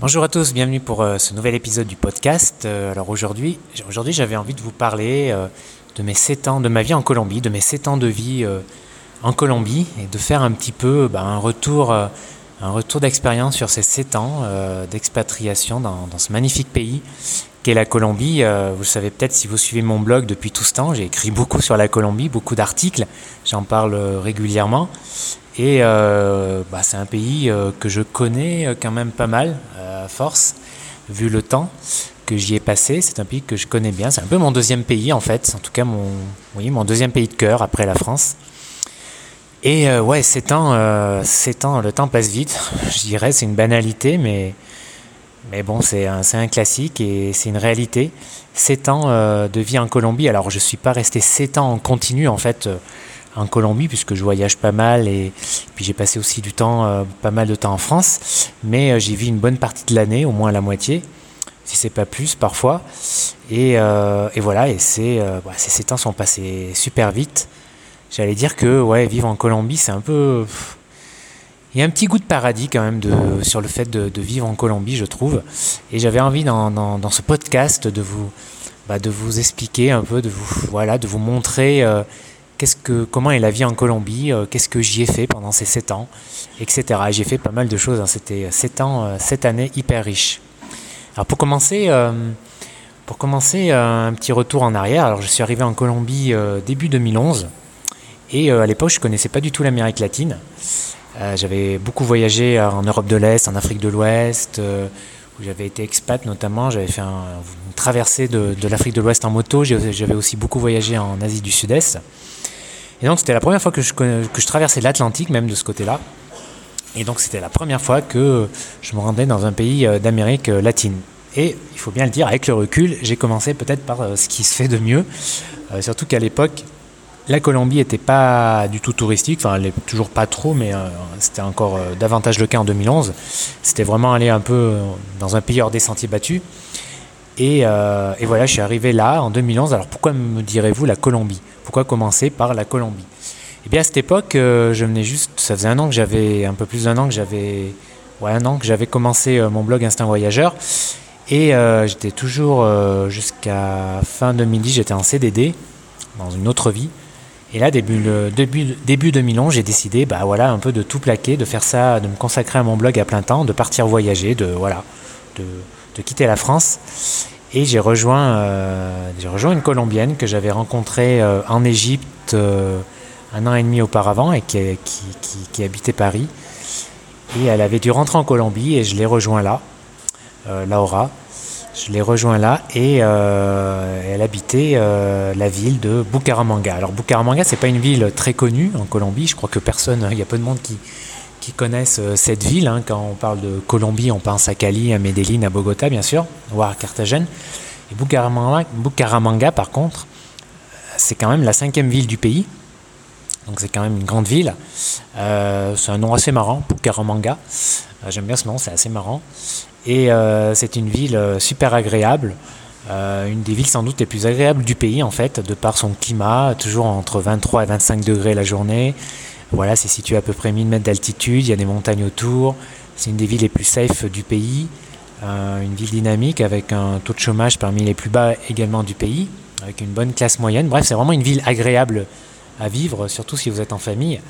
Bonjour à tous, bienvenue pour euh, ce nouvel épisode du podcast. Euh, alors aujourd'hui, aujourd'hui j'avais envie de vous parler euh, de mes 7 ans, de ma vie en Colombie, de mes 7 ans de vie en Colombie et de faire un petit peu bah, un retour, un retour d'expérience sur ces 7 ans d'expatriation dans, dans, ce magnifique pays qu'est la Colombie. vous le savez peut-être si vous suivez mon blog depuis tout ce temps, j'ai écrit beaucoup sur la Colombie, beaucoup d'articles, j'en parle régulièrement. Et bah, c'est un pays que je connais quand même pas mal force, vu le temps que j'y ai passé. C'est un pays que je connais bien. C'est un peu mon deuxième pays, en fait. En tout cas, mon, oui, mon deuxième pays de cœur après la France. Et euh, ouais, 7 ans, euh, ans, le temps passe vite. Je dirais, c'est une banalité, mais, mais bon, c'est un, un, classique et c'est une réalité. 7 ans euh, de vie en Colombie. Alors, je ne suis pas resté 7 ans en continu, en fait en Colombie puisque je voyage pas mal et puis j'ai passé aussi du temps, euh, pas mal de temps en France. Mais euh, j'ai vu une bonne partie de l'année, au moins la moitié, si c'est pas plus parfois. Et, euh, voilà, et c'est, bah, ces temps sont passés super vite. J'allais dire que ouais, vivre en Colombie, c'est un peu. Il y a un petit goût de paradis quand même sur le fait de, vivre en Colombie, je trouve. Et j'avais envie dans, ce podcast de vous, bah, de vous expliquer un peu, de vous, voilà, de vous montrer comment est la vie en Colombie, euh, qu'est-ce que j'y ai fait pendant ces 7 ans, etc. J'ai fait pas mal de choses, hein. c'était 7 ans, 7 euh, années hyper riches. Alors pour commencer, euh, pour commencer un petit retour en arrière, alors je suis arrivé en Colombie début 2011 et à l'époque je connaissais pas du tout l'Amérique latine. j'avais beaucoup voyagé en Europe de l'Est, en Afrique de l'Ouest, où j'avais été expat notamment. J'avais fait une traversée de l'Afrique de l'Ouest en moto. J'avais aussi beaucoup voyagé en Asie du Sud-Est. Et donc c'était la première fois que je, traversais l'Atlantique, même de ce côté-là. Et donc c'était la première fois que je me rendais dans un pays euh, d'Amérique euh, latine. Et il faut bien le dire, avec le recul, j'ai commencé peut-être par euh, ce qui se fait de mieux. surtout qu'à l'époque, la Colombie n'était pas du tout touristique, enfin elle n'est toujours pas trop, mais c'était encore davantage le cas en 2011. C'était vraiment aller un peu dans un pays hors des sentiers battus. Et, et, voilà, je suis arrivé là en 2011. Alors pourquoi me direz-vous la Colombie? Pourquoi commencer par la Colombie? Eh bien, à cette époque, euh, je venais juste, ça faisait un an que j'avais, un peu plus d'un an que j'avais, ouais, un an que j'avais commencé euh, mon blog Instinct Voyageur. Et euh, j'étais toujours, jusqu'à fin 2010, j'étais en CDD, dans une autre vie. Et là, début, début, début 2011, j'ai décidé, bah voilà, un peu de tout plaquer, de faire ça, de me consacrer à mon blog à plein temps, de partir voyager, de voilà, de, de quitter la France. Et j'ai rejoint, euh, rejoint une Colombienne que j'avais rencontrée euh, en Égypte euh, un an et demi auparavant et qui, qui, qui, habitait Paris. Et elle avait dû rentrer en Colombie et je l'ai rejoint là, Laura. Je l'ai rejoint là et elle habitait la ville de Bucaramanga. Alors Bucaramanga, c'est pas une ville très connue en Colombie. Je crois que personne, il y a peu de monde qui, qui connaissent euh, cette ville. Hein. Quand on parle de Colombie, on pense à Cali, à Medellín, à Bogota, bien sûr, voire à Carthagène. Et Bucaramanga, par contre, c'est quand même la cinquième ville du pays. Donc c'est quand même une grande ville. Euh, c'est un nom assez marrant, Bucaramanga. Euh, j'aime bien ce nom, c'est assez marrant. Et c'est une ville super agréable. une des villes sans doute les plus agréables du pays en fait, de par son climat, toujours entre 23 et 25 degrés la journée. Voilà, c'est situé à peu près 1000 mètres d'altitude, il y a des montagnes autour. C'est une des villes les plus safe du pays. Euh, une ville dynamique avec un taux de chômage parmi les plus bas également du pays, avec une bonne classe moyenne. Bref, c'est vraiment une ville agréable à vivre, surtout si vous êtes en famille.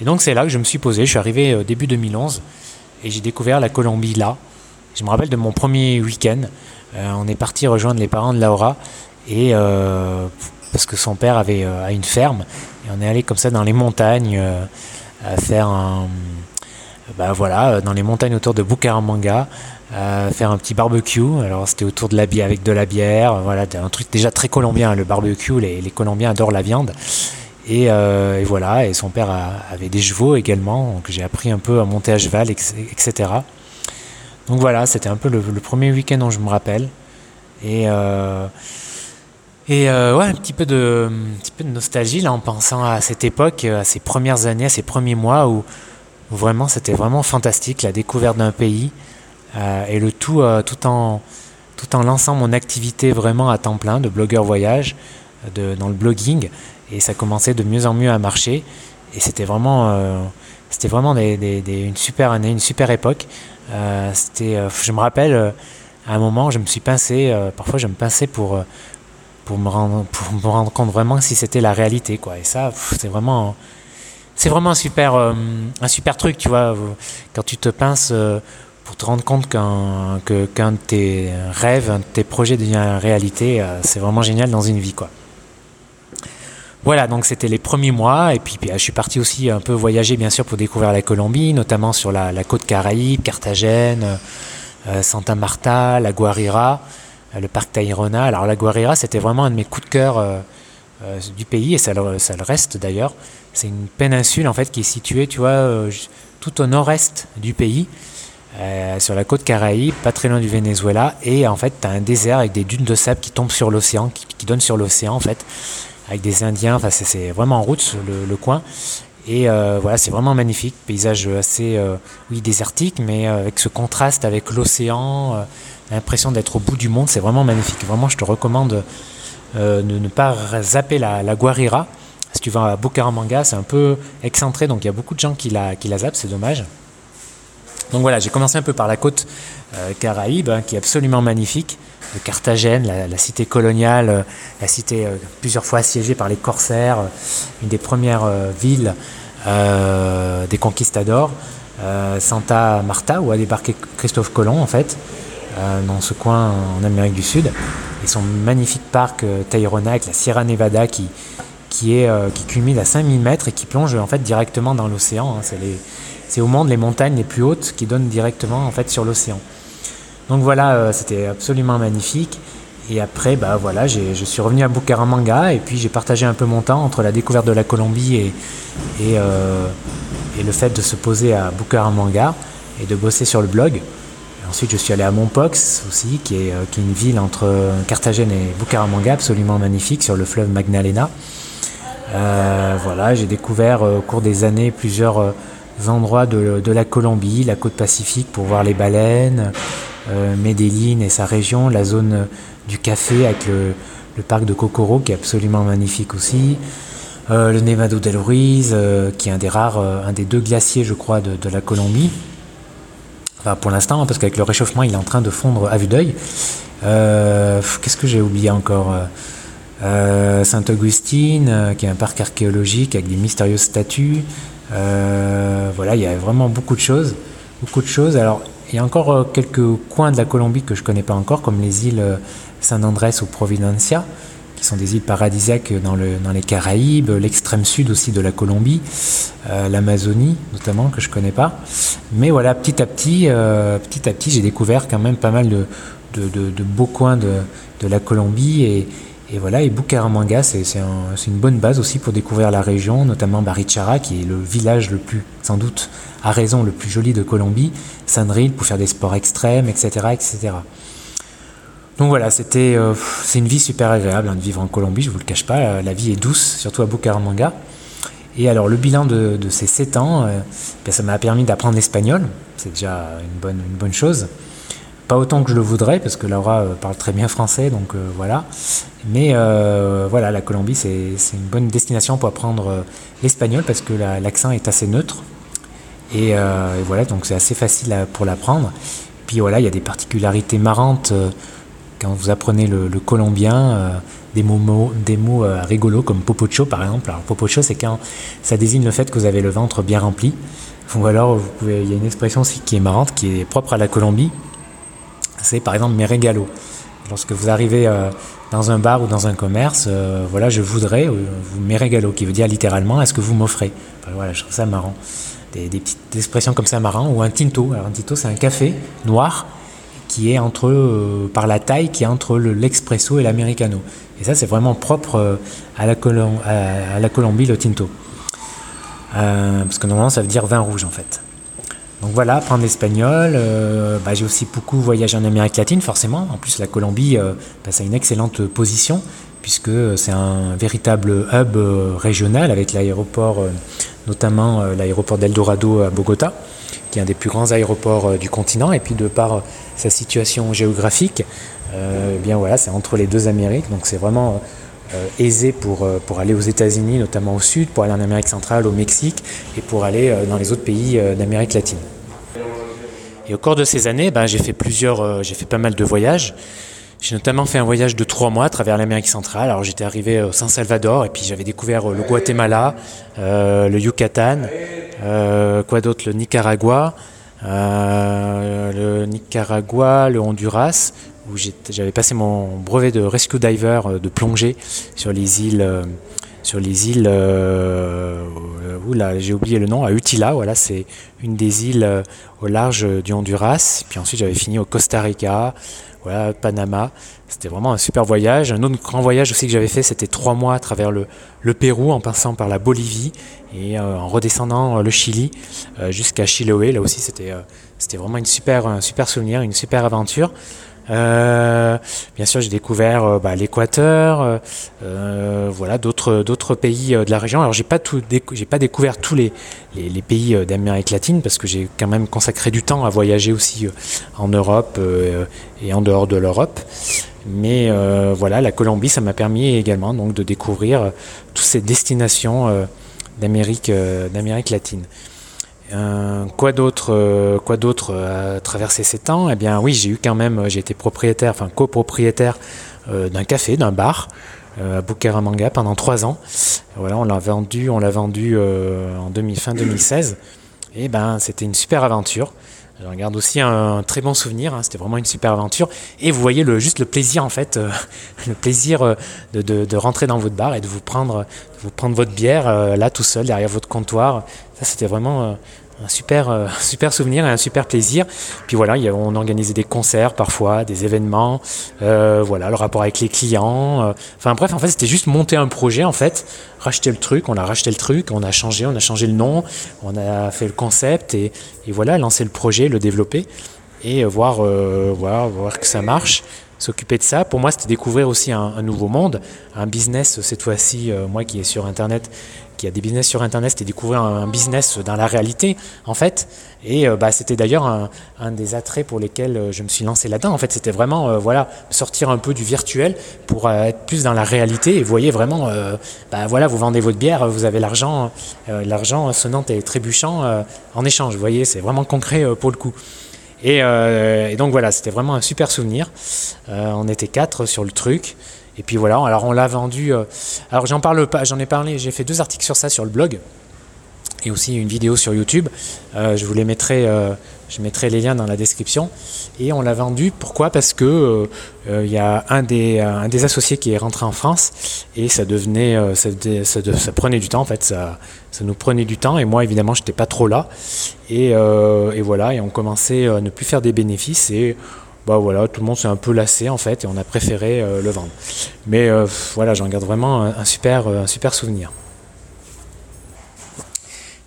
Et donc c'est là que je me suis posé. Je suis arrivé euh, début 2011 et j'ai découvert la Colombie là. Je me rappelle de mon premier week-end. Euh, on est parti rejoindre les parents de Laura et parce que son père avait une ferme. Et on est allé comme ça dans les montagnes euh, à faire un. Bah voilà, dans les montagnes autour de Bucaramanga, faire un petit barbecue. Alors c'était autour de la bière avec de la bière, voilà, un truc déjà très colombien, le barbecue. Les, Colombiens adorent la viande. Et, euh, voilà, et son père avait des chevaux également, donc j'ai appris un peu à monter à cheval, etc. Donc voilà, c'était un peu le, premier week-end dont je me rappelle. Et euh, et euh, ouais, un petit peu de, nostalgie là en pensant à cette époque, à ces premières années, à ces premiers mois où, vraiment c'était vraiment fantastique la découverte d'un pays euh, et le tout euh, tout en tout en lançant mon activité vraiment à temps plein de blogueur voyage dans le blogging et ça commençait de mieux en mieux à marcher et c'était vraiment c'était vraiment une super année, une super époque. C'était, je me rappelle, à un moment, je me suis pincé, parfois je me pinçais pour, pour, me rendre, pour me rendre compte vraiment si c'était la réalité. Quoi. Et ça, c'est vraiment, c'est vraiment un super, un super truc, tu vois, quand tu te pinces pour te rendre compte qu'un qu'un de tes rêves, un de tes projets devient réalité, euh, c'est vraiment génial dans une vie, quoi. Voilà, donc c'était les premiers mois, et puis, je suis parti aussi un peu voyager, bien sûr, pour découvrir la Colombie, notamment sur la, côte Caraïbe, Carthagène, euh, Santa Marta, la Guarira, euh, le parc Tayrona. Alors la Guarira, c'était vraiment un de mes coups de cœur du pays, et ça le, reste d'ailleurs. C'est une péninsule, en fait, qui est située, tu vois, tout au nord-est du pays. Euh, sur la côte Caraïbe, pas très loin du Venezuela, et en fait, tu as un désert avec des dunes de sable qui tombent sur l'océan, qui, donnent sur l'océan en fait, avec des Indiens, enfin c'est vraiment en route le, coin. Et euh, voilà, c'est vraiment magnifique, paysage assez, euh, désertique, mais avec ce contraste avec l'océan, l'impression d'être au bout du monde, c'est vraiment magnifique. Vraiment, je te recommande de ne pas zapper la, la Guarira. Si tu vas à Bucaramanga, c'est un peu excentré, donc il y a beaucoup de gens qui la zappent, c'est dommage. Donc voilà, j'ai commencé un peu par la côte euh, caraïbe, hein, qui est absolument magnifique, de Carthagène, la, cité coloniale, euh, la cité euh, plusieurs fois assiégée par les corsaires, une des premières villes des conquistadors, Santa Marta, où a débarqué Christophe Colomb en fait, dans ce coin en Amérique du Sud, et son magnifique parc Tayrona avec la Sierra Nevada qui, qui, culmine à 5000 mètres et qui plonge en fait directement dans l'océan. Hein. C'est au monde les montagnes les plus hautes qui donnent directement en fait sur l'océan. Donc voilà, euh, c'était absolument magnifique. Et après, bah voilà, je suis revenu à Bucaramanga et puis j'ai partagé un peu mon temps entre la découverte de la Colombie et, et, euh, le fait de se poser à Bucaramanga et de bosser sur le blog. ensuite, je suis allé à Mompox aussi, qui est, euh, qui est une ville entre Carthagène et Bucaramanga, absolument magnifique, sur le fleuve Magdalena. voilà, j'ai découvert au cours des années plusieurs endroits de, la Colombie, la côte pacifique pour voir les baleines, euh, Medellín et sa région, la zone du café avec le, parc de Cocoro qui est absolument magnifique aussi, euh, le Nevado del Ruiz euh, qui est un des rares, un des deux glaciers je crois de, la Colombie. Pour l'instant hein, parce qu'avec le réchauffement il est en train de fondre à vue d'œil. Qu'est-ce que j'ai oublié encore Saint-Augustine, qui est un parc archéologique avec des mystérieuses statues. Euh, voilà, il y a vraiment beaucoup de choses. Beaucoup de choses. Alors, il y a encore euh, quelques coins de la Colombie que je ne connais pas encore, comme les îles euh, San Andrés ou Providencia, qui sont des îles paradisiaques dans, le, dans les Caraïbes, l'extrême sud aussi de la Colombie, l'Amazonie notamment, que je ne connais pas. Mais voilà, petit à petit, petit à petit, j'ai découvert quand même pas mal de, de, beaux coins de la Colombie et, et voilà, et Bucaramanga, c'est une bonne base aussi pour découvrir la région, notamment Barichara, qui est le village le plus, sans doute, à raison, le plus joli de Colombie, Sandril pour faire des sports extrêmes, etc. etc. Donc voilà, c'était, euh, c'est une vie super agréable hein, de vivre en Colombie, je ne vous le cache pas, la vie est douce, surtout à Bucaramanga. Et alors le bilan de, ces 7 ans, euh, ben, ça m'a permis d'apprendre l'espagnol, c'est déjà une bonne, une bonne chose. Pas autant que je le voudrais, parce que Laura euh, parle très bien français, donc euh, voilà. Mais euh, voilà, la Colombie, c'est une bonne destination pour apprendre l'espagnol, parce que l'accent est assez neutre. Et, voilà, donc c'est assez facile pour l'apprendre. Puis voilà, il y a des particularités marrantes quand vous apprenez le, colombien, des mots, des mots rigolos comme popocho par exemple. Alors popocho, c'est quand ça désigne le fait que vous avez le ventre bien rempli. Ou alors, vous pouvez, il y a une expression aussi qui est marrante, qui est propre à la Colombie c'est par exemple mes régalos. Lorsque vous arrivez euh, dans un bar ou dans un commerce, euh, voilà, je voudrais euh, mes régalos, qui veut dire littéralement, est-ce que vous m'offrez? Voilà, je trouve ça marrant. Des, petites expressions comme ça marrant. Ou un tinto. Alors un tinto, c'est un café noir qui est entre, par la taille, qui est entre l'expresso et l'americano. Et ça, c'est vraiment propre à la, à la Colombie, le tinto. parce que normalement, ça veut dire vin rouge en fait. Donc voilà, apprendre l'espagnol. Euh, bah, j'ai aussi beaucoup voyagé en Amérique latine, forcément. En plus, la Colombie, euh, bah, ça a une excellente position, puisque c'est un véritable hub euh, régional avec l'aéroport, notamment l'aéroport d'Eldorado à Bogota, qui est un des plus grands aéroports du continent. Et puis, de par sa situation géographique, eh bien voilà, c'est entre les deux Amériques. Donc c'est vraiment aisé pour, pour aller aux États-Unis, notamment au sud, pour aller en Amérique centrale, au Mexique et pour aller dans les autres pays d'Amérique latine. Et au cours de ces années, ben, j'ai fait plusieurs, j'ai fait pas mal de voyages. J'ai notamment fait un voyage de trois mois à travers l'Amérique centrale. Alors j'étais arrivé au San Salvador et puis j'avais découvert le Guatemala, le Yucatan, quoi d'autre, le Nicaragua, le Nicaragua, le Honduras, où j'avais passé mon brevet de rescue diver de plongée sur les îles sur les îles, euh, là j'ai oublié le nom, à Utila, voilà, c'est une des îles euh, au large du Honduras. Puis ensuite j'avais fini au Costa Rica, voilà, Panama. C'était vraiment un super voyage. Un autre grand voyage aussi que j'avais fait, c'était trois mois à travers le, Pérou, en passant par la Bolivie et euh, en redescendant le Chili jusqu'à Chiloé. Là aussi, c'était c'était vraiment une super, un super souvenir, une super aventure. Euh, bien sûr, j'ai découvert euh, bah, l'Équateur, euh, voilà, d'autres d'autres pays de la région. Alors, j'ai pas tout, j'ai pas découvert tous les, les, pays d'Amérique latine parce que j'ai quand même consacré du temps à voyager aussi en Europe et en dehors de l'Europe. Mais voilà, la Colombie, ça m'a permis également donc de découvrir toutes ces destinations d'Amérique d'Amérique latine. Euh, quoi d'autre euh, d'autre à traverser ces temps? Eh bien, oui, j'ai eu quand même, j'ai été propriétaire, enfin copropriétaire euh, d'un café, d'un bar à Bucaramanga pendant trois ans. Voilà, on l'a vendu, on l'a vendu en fin 2016. Et ben, c'était une super aventure. Je regarde aussi un, très bon souvenir. Hein, c'était vraiment une super aventure. Et vous voyez le, juste le plaisir en fait, le plaisir de, de, rentrer dans votre bar et de vous prendre, vous prendre votre bière là tout seul derrière votre comptoir. Ça, c'était vraiment un super, euh, super souvenir et un super plaisir. Puis voilà, on organisait des concerts parfois, des événements, euh, voilà, le rapport avec les clients. Euh. enfin bref, en fait, c'était juste monter un projet, en fait, racheter le truc, on a racheté le truc, on a changé, on a changé le nom, on a fait le concept et, voilà, lancer le projet, le développer et voir, voir, voir que ça marche s'occuper de ça. Pour moi, c'était découvrir aussi un, nouveau monde, un business, cette fois-ci, moi qui est sur Internet, qui a des business sur Internet, c'était découvrir un, business dans la réalité, en fait. Et euh, bah, c'était d'ailleurs un, des attraits pour lesquels euh, je me suis lancé là-dedans. En fait, c'était vraiment euh, voilà, sortir un peu du virtuel pour être plus dans la réalité. Et vous voyez vraiment, bah, voilà, vous vendez votre bière, vous avez l'argent, l'argent sonnant et trébuchant en échange. Vous voyez, c'est vraiment concret pour le coup. Et donc voilà, c'était vraiment un super souvenir. on était quatre sur le truc. Et puis voilà, alors on l'a vendu. Euh, alors j'en parle pas, j'en ai parlé, j'ai fait deux articles sur ça sur le blog et aussi une vidéo sur YouTube. Euh, je vous les mettrai, euh, je mettrai les liens dans la description. Et on l'a vendu. Pourquoi? Parce que il y a un des, associés qui est rentré en France et ça devenait, ça, ça, prenait du temps en fait. Ça, ça nous prenait du temps et moi évidemment j'étais pas trop là. Et, et, voilà, et on commençait à ne plus faire des bénéfices et bah voilà, tout le monde s'est un peu lassé en fait et on a préféré euh, le vendre. Mais euh, voilà, j'en garde vraiment un, super, euh, un super souvenir.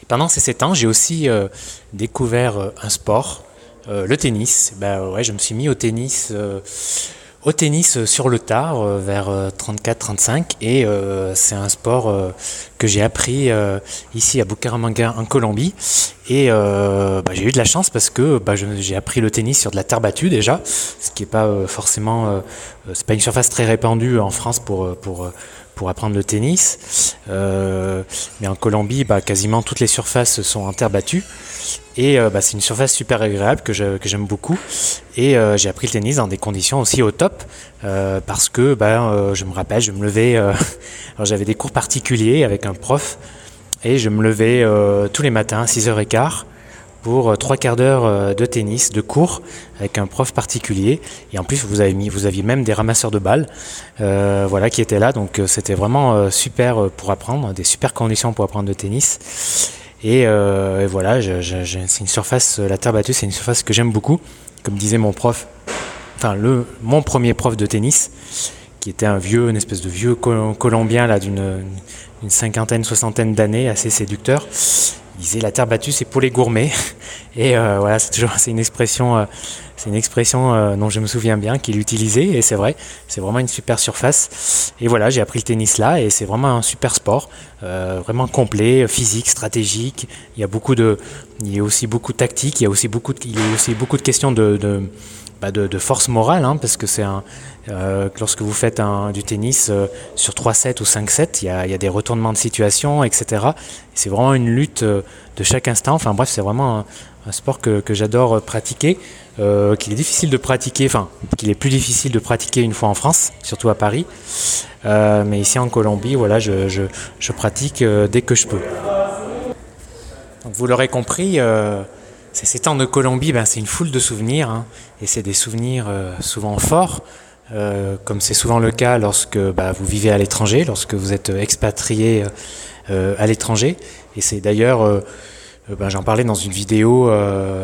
Et pendant ces 7 ans, j'ai aussi découvert un sport, le tennis. Bah ouais, je me suis mis au tennis au tennis sur le tard vers 34-35 et c'est un sport que j'ai appris ici à Bucaramanga en Colombie. Et euh, bah, j'ai eu de la chance parce que bah, j'ai appris le tennis sur de la terre battue déjà, ce qui n'est pas euh, forcément, euh, c'est pas une surface très répandue en France pour, pour, pour apprendre le tennis. mais en Colombie, bah, quasiment toutes les surfaces sont en terre battue. Et bah, c'est une surface super agréable que, j'aime beaucoup. Et j'ai appris le tennis dans des conditions aussi au top. parce que bah, je me rappelle, je me levais, j'avais des cours particuliers avec un prof et je me levais euh, tous les matins à 6h15 pour euh, trois quarts d'heure euh, de tennis, de cours, avec un prof particulier. Et en plus, vous, avez mis, vous aviez même des ramasseurs de balles voilà, qui étaient là. Donc c'était vraiment super pour apprendre, des super conditions pour apprendre le tennis. Et, voilà, c'est une surface, la terre battue, c'est une surface que j'aime beaucoup. Comme disait mon prof, enfin le, mon premier prof de tennis, qui était un vieux, une espèce de vieux colombien là d'une une cinquantaine, soixantaine d'années, assez séducteur. Il disait la terre battue c'est pour les gourmets. Et euh, voilà, c'est toujours c'est une expression, euh, c'est une expression euh, dont je me souviens bien qu'il utilisait. Et c'est vrai, c'est vraiment une super surface. Et voilà, j'ai appris le tennis là et c'est vraiment un super sport, vraiment complet, physique, stratégique. Il y a beaucoup de il y a aussi beaucoup de tactique, il y a aussi beaucoup de, il y a aussi beaucoup de questions de, de, bah de, force morale, hein, parce que c'est un, euh, lorsque vous faites du tennis euh, sur 3-7 ou 5-7, il y, a, il y a, des retournements de situation, etc. C'est vraiment une lutte euh, de chaque instant. Enfin bref, c'est vraiment un, sport que, j'adore pratiquer, qu'il est difficile de pratiquer, enfin qu'il est plus difficile de pratiquer une fois en France, surtout à Paris. Mais ici en Colombie, voilà, je, pratique dès que je peux. Vous l'aurez compris. Ces temps de Colombie, ben, c'est une foule de souvenirs, hein, et c'est des souvenirs souvent forts. Euh, comme c'est souvent le cas lorsque bah, vous vivez à l'étranger, lorsque vous êtes expatrié euh, à l'étranger. Et c'est d'ailleurs, euh, bah, j'en parlais dans une vidéo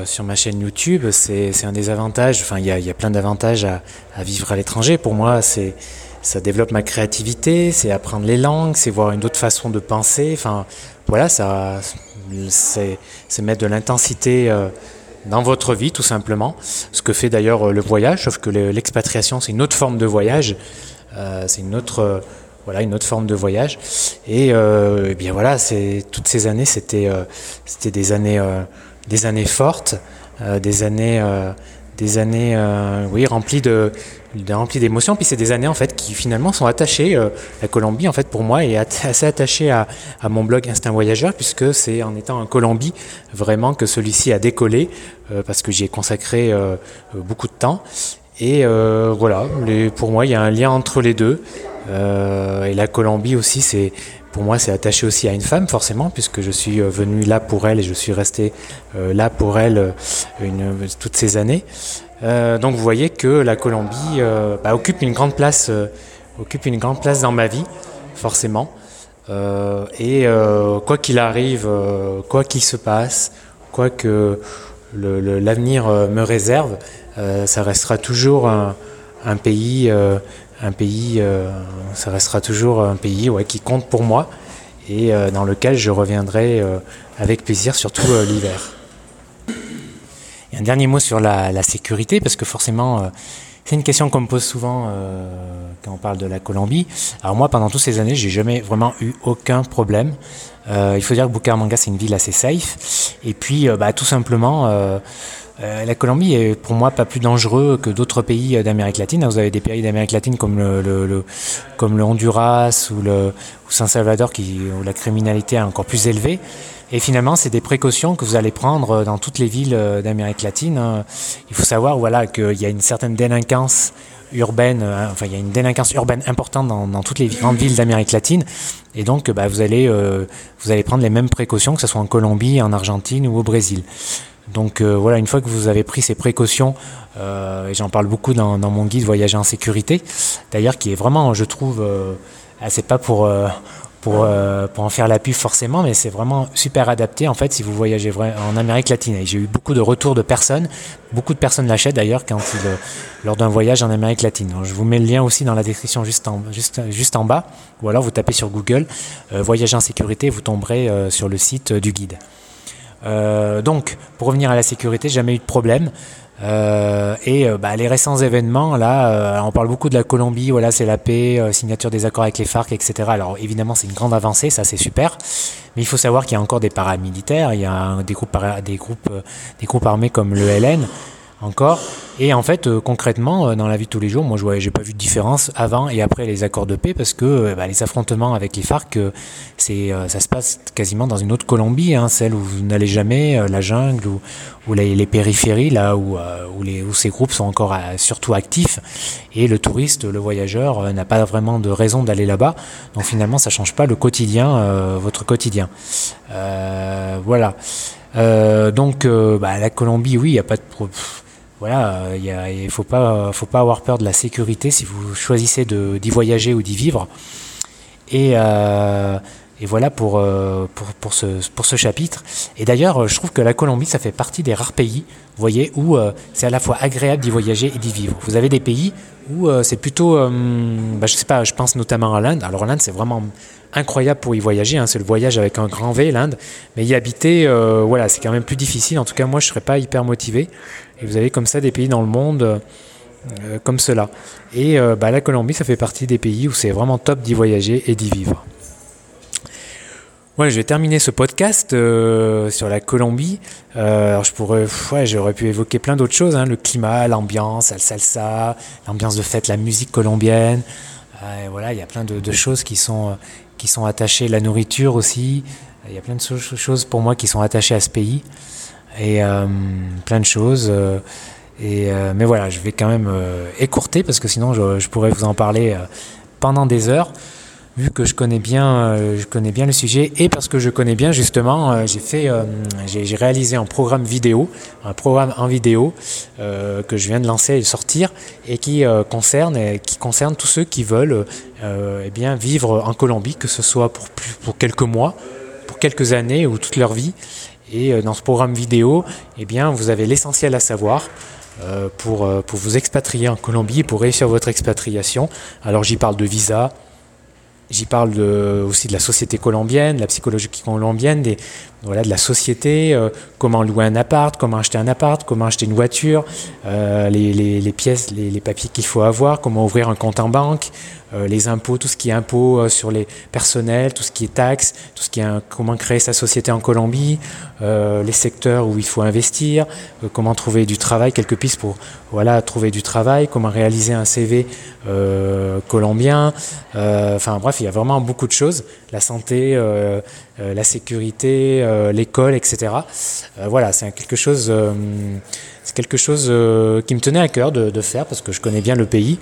sur ma chaîne YouTube, c'est un des avantages, enfin il y a, plein d'avantages à, vivre à l'étranger. Pour moi, ça développe ma créativité, c'est apprendre les langues, c'est voir une autre façon de penser. Enfin voilà, ça c'est mettre de l'intensité dans votre vie, tout simplement. Ce que fait d'ailleurs euh, le voyage, sauf que l'expatriation, c'est une autre forme de voyage. Euh, c'est une autre, euh, voilà, une autre forme de voyage. Et, euh, et bien voilà, toutes ces années, c'était, euh, c'était des années, des années fortes, des années, des années, oui, remplies de, d'émotions. Puis c'est des années en fait qui finalement sont attachées. Euh, la Colombie en fait pour moi est assez attachée à, à, mon blog Instinct Voyageur puisque c'est en étant en Colombie vraiment que celui-ci a décollé euh, parce que j'y ai consacré euh, beaucoup de temps. Et euh, voilà, pour moi il y a un lien entre les deux. Euh, et la Colombie aussi c'est pour moi, c'est attaché aussi à une femme, forcément, puisque je suis venu là pour elle et je suis resté euh, là pour elle une, toutes ces années. Euh, donc vous voyez que la Colombie euh, bah, occupe une grande place, euh, occupe une grande place dans ma vie, forcément. Euh, et euh, quoi qu'il arrive, quoi qu'il se passe, quoi que l'avenir me réserve, ça restera toujours un pays, un pays, ça restera toujours un pays qui compte pour moi et dans lequel je reviendrai avec plaisir, surtout l'hiver. Et un dernier mot sur la, sécurité, parce que forcément, euh, c'est une question qu'on me pose souvent euh, quand on parle de la Colombie. Alors moi, pendant toutes ces années, j'ai jamais vraiment eu aucun problème. Euh, il faut dire que Bucaramanga, c'est une ville assez safe. Et puis, euh, bah, tout simplement, euh, euh, la Colombie est pour moi pas plus dangereux que d'autres pays d'Amérique latine. Vous avez des pays d'Amérique latine comme le, comme le Honduras ou le ou San Salvador qui, où la criminalité est encore plus élevée. Et finalement, c'est des précautions que vous allez prendre dans toutes les villes euh, d'Amérique latine. Il faut savoir voilà, qu'il y a une certaine délinquance urbaine, euh, enfin il y a une délinquance urbaine importante dans, toutes les grandes villes d'Amérique latine, et donc bah, vous allez euh, vous allez prendre les mêmes précautions que ce soit en Colombie, en Argentine ou au Brésil. Donc euh, voilà, une fois que vous avez pris ces précautions, euh, et j'en parle beaucoup dans, mon guide Voyager en sécurité, d'ailleurs qui est vraiment, je trouve, euh, c'est pas pour en faire la pub forcément, mais c'est vraiment super adapté en fait si vous voyagez en Amérique latine. Et j'ai eu beaucoup de retours de personnes, beaucoup de personnes l'achètent d'ailleurs lors d'un voyage en Amérique latine. Je vous mets le lien aussi dans la description juste en, juste, en bas, ou alors vous tapez sur Google Voyager en sécurité, vous tomberez sur le site du guide. Euh, donc, pour revenir à la sécurité, jamais eu de problème. Euh, et euh, bah, les récents événements, là, euh, on parle beaucoup de la Colombie, voilà, c'est la paix, euh, signature des accords avec les FARC, etc. Alors évidemment, c'est une grande avancée, ça c'est super. Mais il faut savoir qu'il y a encore des paramilitaires, il y a des groupes, des groupes, euh, des groupes armés comme le LN encore. Et en fait, euh, concrètement, euh, dans la vie de tous les jours, moi, je n'ai pas vu de différence avant et après les accords de paix parce que euh, bah, les affrontements avec les FARC, c'est, ça se passe quasiment dans une autre Colombie, hein, celle où vous n'allez jamais, la jungle ou, les, périphéries, là où, où, ces groupes sont encore surtout actifs. Et le touriste, le voyageur, n'a pas vraiment de raison d'aller là-bas. Donc finalement, ça change pas le quotidien, votre quotidien. voilà. donc, bah, la Colombie, oui, il n'y a pas de voilà, il euh, ne faut pas, faut pas avoir peur de la sécurité si vous choisissez d'y voyager ou d'y vivre. Et, euh, et voilà pour, euh, pour, pour, ce, pour ce chapitre. Et d'ailleurs, je trouve que la Colombie, ça fait partie des rares pays, vous voyez, où c'est à la fois agréable d'y voyager et d'y vivre. Vous avez des pays où euh, c'est plutôt, euh, bah, je sais pas, je pense notamment à l'Inde. Alors l'Inde, c'est vraiment incroyable pour y voyager. Hein. C'est le voyage avec un grand V, l'Inde. Mais y habiter, euh, voilà, c'est quand même plus difficile. En tout cas, moi, je serais pas hyper motivé. Et vous avez comme ça des pays dans le monde euh, comme cela. Et bah, la Colombie, ça fait partie des pays où c'est vraiment top d'y voyager et d'y vivre. Ouais, je vais terminer ce podcast euh, sur la Colombie. Euh, je pourrais, j'aurais pu évoquer plein d'autres choses, hein, le climat, l'ambiance, la salsa, l'ambiance de fête, la musique colombienne. Euh, voilà, il y a plein de, choses qui sont qui sont attachées, la nourriture aussi. Il y a plein de choses pour moi qui sont attachées à ce pays et plein de choses. et mais voilà, je vais quand même écourter parce que sinon je pourrais vous en parler pendant des heures vu que je connais bien, euh, je connais bien le sujet et parce que je connais bien justement, euh, j'ai fait, euh, j'ai réalisé un programme vidéo, un programme en vidéo que je viens de lancer et de sortir et qui concerne, qui concerne tous ceux qui veulent eh bien vivre en Colombie, que ce soit pour pour quelques mois, pour quelques années ou toute leur vie. Et dans ce programme vidéo, eh bien, vous avez l'essentiel à savoir. pour, pour vous expatrier en Colombie, pour réussir votre expatriation. Alors j'y parle de visa, J'y parle de, aussi de la société colombienne, la psychologie colombienne, des, voilà, de la société, euh, comment louer un appart, comment acheter un appart, comment acheter une voiture, euh, les, les, pièces, les, les papiers qu'il faut avoir, comment ouvrir un compte en banque, euh, les impôts, tout ce qui est impôts sur les personnels, tout ce qui est taxes, tout ce qui est comment créer sa société en Colombie, les secteurs où il faut investir, comment trouver du travail, quelques pistes pour voilà trouver du travail, comment réaliser un CV colombien. enfin bref, il y a vraiment beaucoup de choses. La santé, la sécurité, l'école, etc. voilà, c'est quelque chose c'est quelque chose euh, qui me tenait à cœur de, faire parce que je connais bien le pays,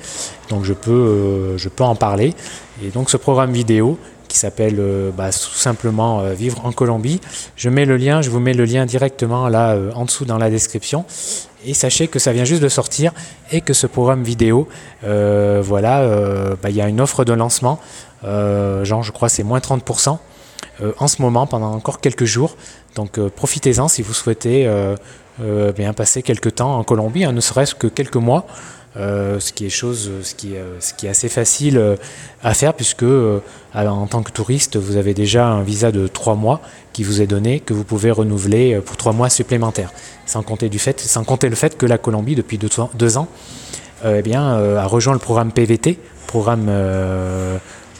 donc je peux, euh, je peux en parler. Et donc ce programme vidéo qui s'appelle euh, bah, tout simplement Vivre en Colombie, je mets le lien, je vous mets le lien directement là en dessous dans la description. Et sachez que ça vient juste de sortir et que ce programme vidéo, voilà, bah, il y a une offre de lancement, genre je crois c'est moins 30%. En ce moment pendant encore quelques jours. Donc profitez-en si vous souhaitez euh, bien passer quelques temps en Colombie, hein, ne serait-ce que quelques mois. Euh, ce qui est chose, ce qui est, assez facile euh, à faire puisque en tant que touriste, vous avez déjà un visa de trois mois qui vous est donné que vous pouvez renouveler pour trois mois supplémentaires. Sans compter du fait, sans compter le fait que la Colombie depuis deux, ans, eh bien, a rejoint le programme PVT, programme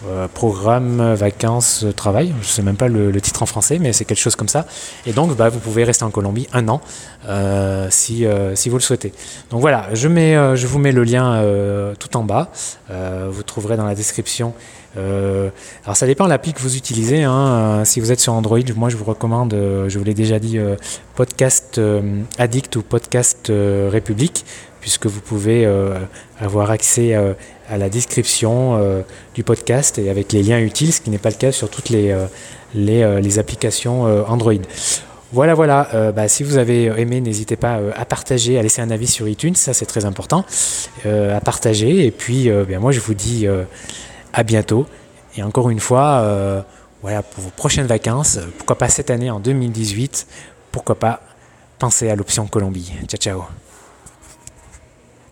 euh, programme vacances travail, je sais même pas le, titre en français, mais c'est quelque chose comme ça. Et donc, bah, vous pouvez rester en Colombie un an euh, si, euh, si vous le souhaitez. Donc voilà, je, mets, je vous mets le lien tout en bas. vous trouverez dans la description. alors ça dépend de l'appli que vous utilisez. Hein. si vous êtes sur Android, moi je vous recommande, je vous l'ai déjà dit, Podcast Addict ou Podcast République puisque vous pouvez euh, avoir accès euh, à la description euh, du podcast et avec les liens utiles, ce qui n'est pas le cas sur toutes les, applications Android. Voilà, voilà. Bah, si vous avez aimé, n'hésitez pas à partager, à laisser un avis sur iTunes, ça c'est très important, à partager. Et puis, bien, moi je vous dis à bientôt. Et encore une fois, voilà, pour vos prochaines vacances, pourquoi pas cette année en 2018, pourquoi pas penser à l'option Colombie. Ciao, ciao.